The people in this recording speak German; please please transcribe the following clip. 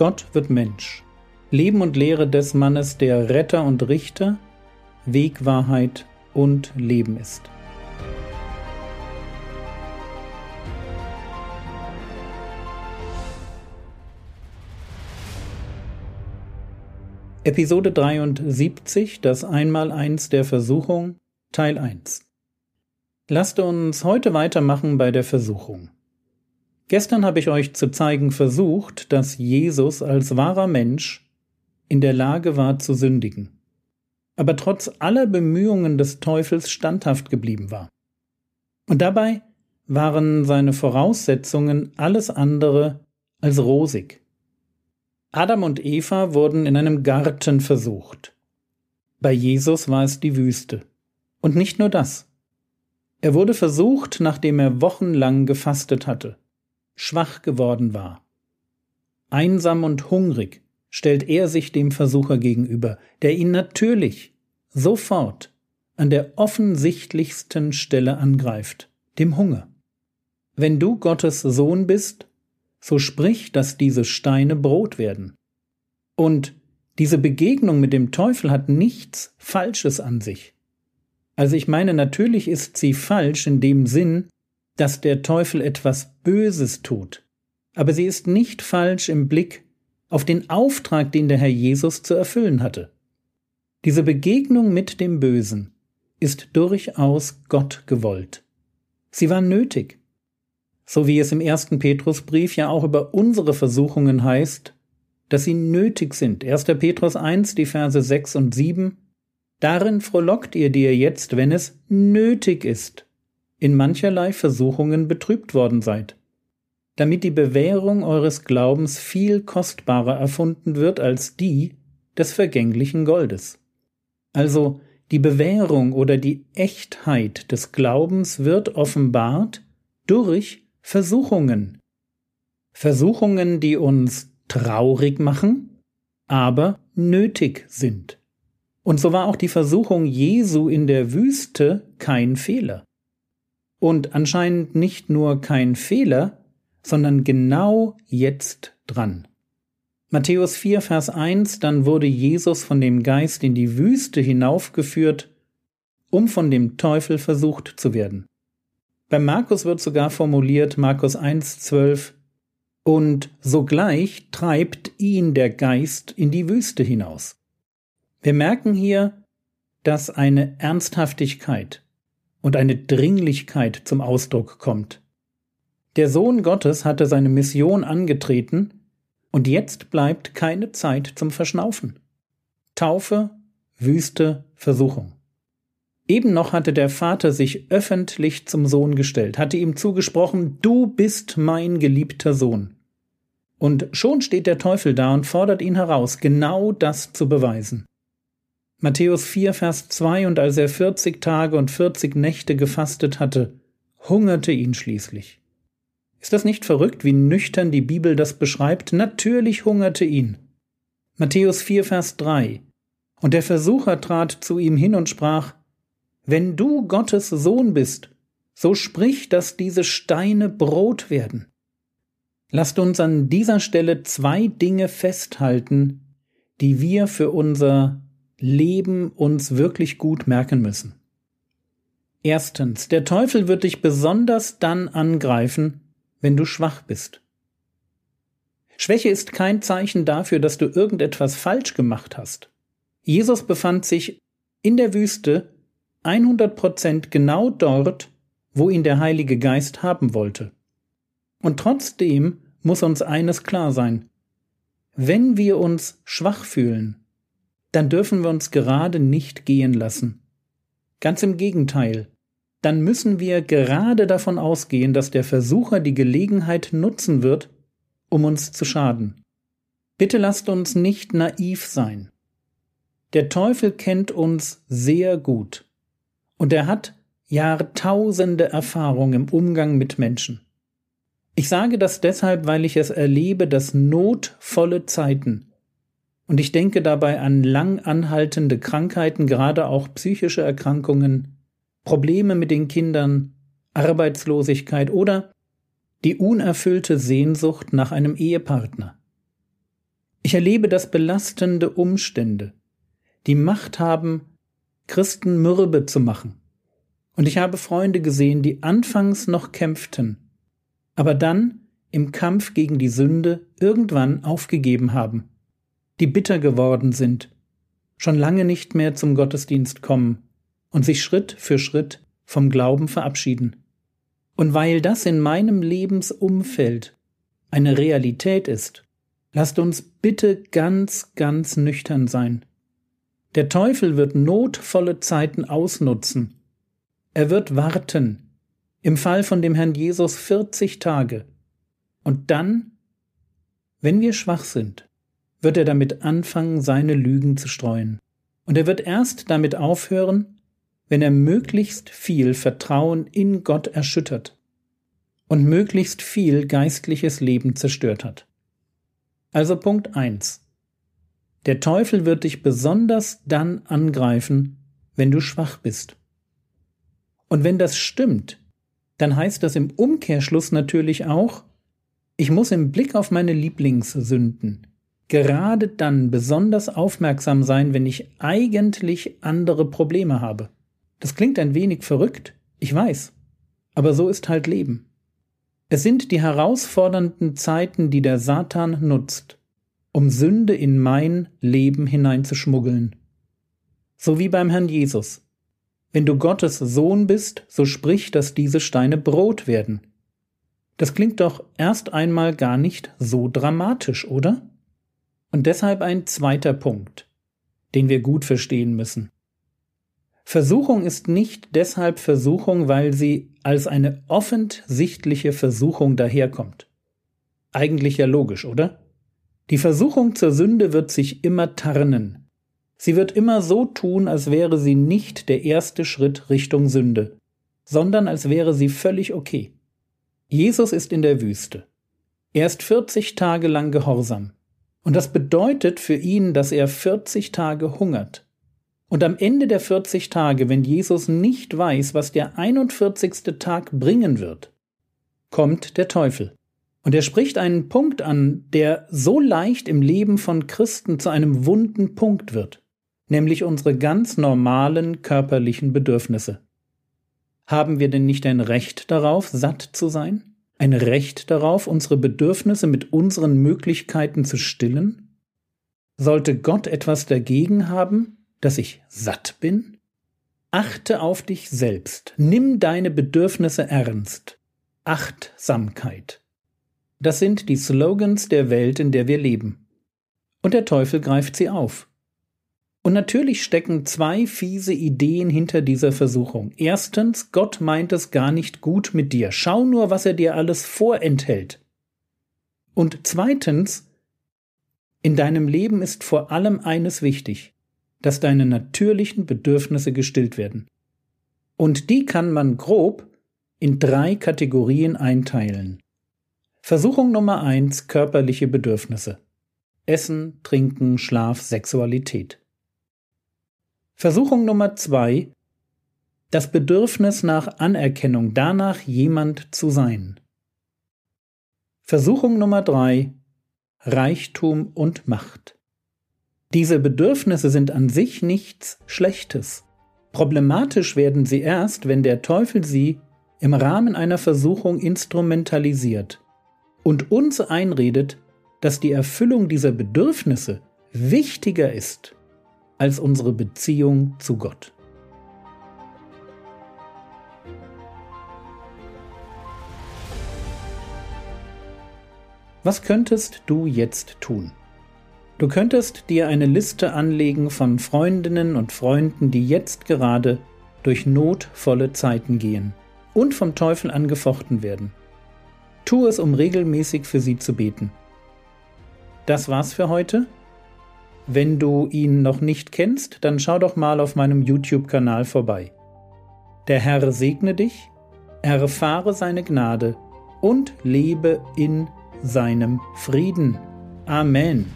Gott wird Mensch. Leben und Lehre des Mannes, der Retter und Richter, Weg, Wahrheit und Leben ist. Episode 73, das Einmaleins der Versuchung, Teil 1. Lasst uns heute weitermachen bei der Versuchung. Gestern habe ich euch zu zeigen versucht, dass Jesus als wahrer Mensch in der Lage war zu sündigen, aber trotz aller Bemühungen des Teufels standhaft geblieben war. Und dabei waren seine Voraussetzungen alles andere als rosig. Adam und Eva wurden in einem Garten versucht. Bei Jesus war es die Wüste. Und nicht nur das. Er wurde versucht, nachdem er wochenlang gefastet hatte, schwach geworden war. Einsam und hungrig stellt er sich dem Versucher gegenüber, der ihn natürlich sofort an der offensichtlichsten Stelle angreift, dem Hunger. Wenn du Gottes Sohn bist, so sprich, dass diese Steine Brot werden. Und diese Begegnung mit dem Teufel hat nichts Falsches an sich. Also ich meine, natürlich ist sie falsch in dem Sinn, dass der Teufel etwas Böses tut. Aber sie ist nicht falsch im Blick auf den Auftrag, den der Herr Jesus zu erfüllen hatte. Diese Begegnung mit dem Bösen ist durchaus Gott gewollt. Sie war nötig so wie es im ersten Petrusbrief ja auch über unsere Versuchungen heißt, dass sie nötig sind. 1. Petrus 1, die Verse 6 und 7. Darin frohlockt ihr dir jetzt, wenn es nötig ist, in mancherlei Versuchungen betrübt worden seid, damit die Bewährung eures Glaubens viel kostbarer erfunden wird als die des vergänglichen Goldes. Also die Bewährung oder die Echtheit des Glaubens wird offenbart durch Versuchungen. Versuchungen, die uns traurig machen, aber nötig sind. Und so war auch die Versuchung Jesu in der Wüste kein Fehler. Und anscheinend nicht nur kein Fehler, sondern genau jetzt dran. Matthäus 4, Vers 1, dann wurde Jesus von dem Geist in die Wüste hinaufgeführt, um von dem Teufel versucht zu werden. Bei Markus wird sogar formuliert, Markus 1,12, und sogleich treibt ihn der Geist in die Wüste hinaus. Wir merken hier, dass eine Ernsthaftigkeit und eine Dringlichkeit zum Ausdruck kommt. Der Sohn Gottes hatte seine Mission angetreten, und jetzt bleibt keine Zeit zum Verschnaufen. Taufe, Wüste, Versuchung. Eben noch hatte der Vater sich öffentlich zum Sohn gestellt, hatte ihm zugesprochen, du bist mein geliebter Sohn. Und schon steht der Teufel da und fordert ihn heraus, genau das zu beweisen. Matthäus 4, Vers 2 Und als er vierzig Tage und vierzig Nächte gefastet hatte, hungerte ihn schließlich. Ist das nicht verrückt, wie nüchtern die Bibel das beschreibt? Natürlich hungerte ihn. Matthäus 4, Vers 3 Und der Versucher trat zu ihm hin und sprach, wenn du Gottes Sohn bist, so sprich, dass diese Steine Brot werden. Lasst uns an dieser Stelle zwei Dinge festhalten, die wir für unser Leben uns wirklich gut merken müssen. Erstens, der Teufel wird dich besonders dann angreifen, wenn du schwach bist. Schwäche ist kein Zeichen dafür, dass du irgendetwas falsch gemacht hast. Jesus befand sich in der Wüste 100 Prozent genau dort, wo ihn der Heilige Geist haben wollte. Und trotzdem muss uns eines klar sein. Wenn wir uns schwach fühlen, dann dürfen wir uns gerade nicht gehen lassen. Ganz im Gegenteil, dann müssen wir gerade davon ausgehen, dass der Versucher die Gelegenheit nutzen wird, um uns zu schaden. Bitte lasst uns nicht naiv sein. Der Teufel kennt uns sehr gut. Und er hat Jahrtausende Erfahrung im Umgang mit Menschen. Ich sage das deshalb, weil ich es erlebe, dass notvolle Zeiten, und ich denke dabei an lang anhaltende Krankheiten, gerade auch psychische Erkrankungen, Probleme mit den Kindern, Arbeitslosigkeit oder die unerfüllte Sehnsucht nach einem Ehepartner. Ich erlebe, dass belastende Umstände die Macht haben, Christen mürbe zu machen. Und ich habe Freunde gesehen, die anfangs noch kämpften, aber dann im Kampf gegen die Sünde irgendwann aufgegeben haben, die bitter geworden sind, schon lange nicht mehr zum Gottesdienst kommen und sich Schritt für Schritt vom Glauben verabschieden. Und weil das in meinem Lebensumfeld eine Realität ist, lasst uns bitte ganz, ganz nüchtern sein. Der Teufel wird notvolle Zeiten ausnutzen. Er wird warten, im Fall von dem Herrn Jesus 40 Tage. Und dann, wenn wir schwach sind, wird er damit anfangen, seine Lügen zu streuen. Und er wird erst damit aufhören, wenn er möglichst viel Vertrauen in Gott erschüttert und möglichst viel geistliches Leben zerstört hat. Also Punkt eins: Der Teufel wird dich besonders dann angreifen, wenn du schwach bist. Und wenn das stimmt, dann heißt das im Umkehrschluss natürlich auch, ich muss im Blick auf meine Lieblingssünden gerade dann besonders aufmerksam sein, wenn ich eigentlich andere Probleme habe. Das klingt ein wenig verrückt, ich weiß, aber so ist halt Leben. Es sind die herausfordernden Zeiten, die der Satan nutzt, um Sünde in mein Leben hineinzuschmuggeln. So wie beim Herrn Jesus. Wenn du Gottes Sohn bist, so sprich, dass diese Steine Brot werden. Das klingt doch erst einmal gar nicht so dramatisch, oder? Und deshalb ein zweiter Punkt, den wir gut verstehen müssen. Versuchung ist nicht deshalb Versuchung, weil sie als eine offensichtliche Versuchung daherkommt. Eigentlich ja logisch, oder? Die Versuchung zur Sünde wird sich immer tarnen. Sie wird immer so tun, als wäre sie nicht der erste Schritt Richtung Sünde, sondern als wäre sie völlig okay. Jesus ist in der Wüste. Er ist 40 Tage lang gehorsam. Und das bedeutet für ihn, dass er 40 Tage hungert. Und am Ende der 40 Tage, wenn Jesus nicht weiß, was der 41. Tag bringen wird, kommt der Teufel. Und er spricht einen Punkt an, der so leicht im Leben von Christen zu einem wunden Punkt wird, nämlich unsere ganz normalen körperlichen Bedürfnisse. Haben wir denn nicht ein Recht darauf, satt zu sein? Ein Recht darauf, unsere Bedürfnisse mit unseren Möglichkeiten zu stillen? Sollte Gott etwas dagegen haben, dass ich satt bin? Achte auf dich selbst. Nimm deine Bedürfnisse ernst. Achtsamkeit. Das sind die Slogans der Welt, in der wir leben. Und der Teufel greift sie auf. Und natürlich stecken zwei fiese Ideen hinter dieser Versuchung. Erstens, Gott meint es gar nicht gut mit dir. Schau nur, was er dir alles vorenthält. Und zweitens, in deinem Leben ist vor allem eines wichtig dass deine natürlichen Bedürfnisse gestillt werden. Und die kann man grob in drei Kategorien einteilen. Versuchung Nummer eins körperliche Bedürfnisse. Essen, Trinken, Schlaf, Sexualität. Versuchung Nummer zwei das Bedürfnis nach Anerkennung, danach jemand zu sein. Versuchung Nummer drei Reichtum und Macht. Diese Bedürfnisse sind an sich nichts Schlechtes. Problematisch werden sie erst, wenn der Teufel sie im Rahmen einer Versuchung instrumentalisiert und uns einredet, dass die Erfüllung dieser Bedürfnisse wichtiger ist als unsere Beziehung zu Gott. Was könntest du jetzt tun? Du könntest dir eine Liste anlegen von Freundinnen und Freunden, die jetzt gerade durch notvolle Zeiten gehen und vom Teufel angefochten werden. Tu es, um regelmäßig für sie zu beten. Das war's für heute. Wenn du ihn noch nicht kennst, dann schau doch mal auf meinem YouTube-Kanal vorbei. Der Herr segne dich, erfahre seine Gnade und lebe in seinem Frieden. Amen.